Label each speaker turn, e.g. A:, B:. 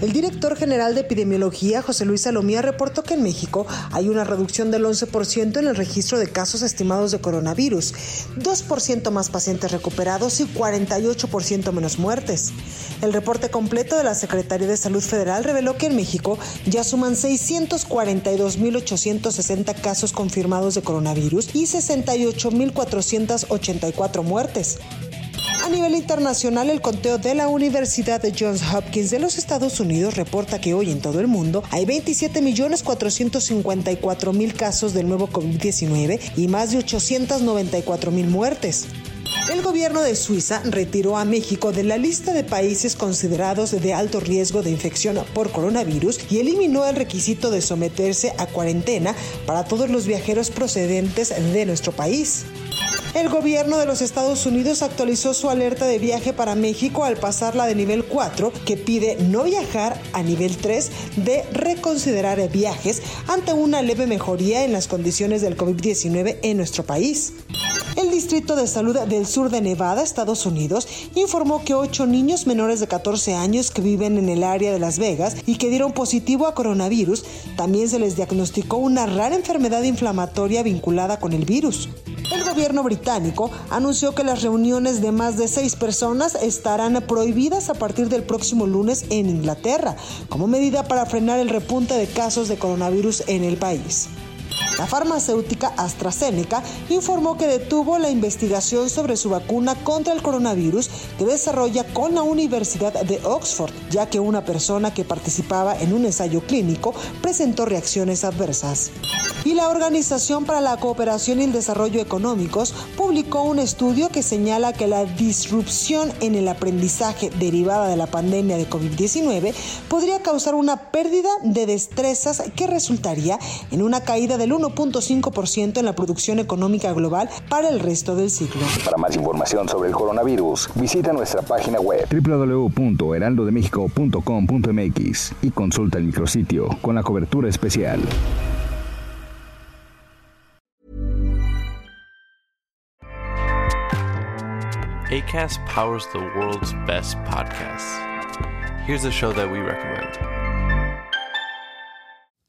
A: El director general de epidemiología, José Luis Salomía, reportó que en México hay una reducción del 11% en el registro de casos estimados de coronavirus, 2% más pacientes recuperados y 48% menos muertes. El reporte completo de la Secretaría de Salud Federal reveló que en México ya suman 642.860 casos confirmados de coronavirus y 68.484 muertes. A nivel internacional, el conteo de la Universidad de Johns Hopkins de los Estados Unidos reporta que hoy en todo el mundo hay 27.454.000 casos del nuevo COVID-19 y más de 894.000 muertes. El gobierno de Suiza retiró a México de la lista de países considerados de alto riesgo de infección por coronavirus y eliminó el requisito de someterse a cuarentena para todos los viajeros procedentes de nuestro país. El gobierno de los Estados Unidos actualizó su alerta de viaje para México al pasarla de nivel 4, que pide no viajar, a nivel 3 de reconsiderar viajes ante una leve mejoría en las condiciones del COVID-19 en nuestro país. El Distrito de Salud del Sur de Nevada, Estados Unidos, informó que ocho niños menores de 14 años que viven en el área de Las Vegas y que dieron positivo a coronavirus, también se les diagnosticó una rara enfermedad inflamatoria vinculada con el virus. El gobierno británico anunció que las reuniones de más de seis personas estarán prohibidas a partir del próximo lunes en Inglaterra, como medida para frenar el repunte de casos de coronavirus en el país. La farmacéutica AstraZeneca informó que detuvo la investigación sobre su vacuna contra el coronavirus que desarrolla con la Universidad de Oxford, ya que una persona que participaba en un ensayo clínico presentó reacciones adversas. Y la Organización para la Cooperación y el Desarrollo Económicos publicó un estudio que señala que la disrupción en el aprendizaje derivada de la pandemia de COVID-19 podría causar una pérdida de destrezas que resultaría en una caída del 1.5% en la producción económica global para el resto del ciclo.
B: Para más información sobre el coronavirus, visita nuestra página web www.heraldodemexico.com.mx y consulta el micrositio con la cobertura especial.
C: ACAST powers the world's best podcasts. Here's a show that we recommend.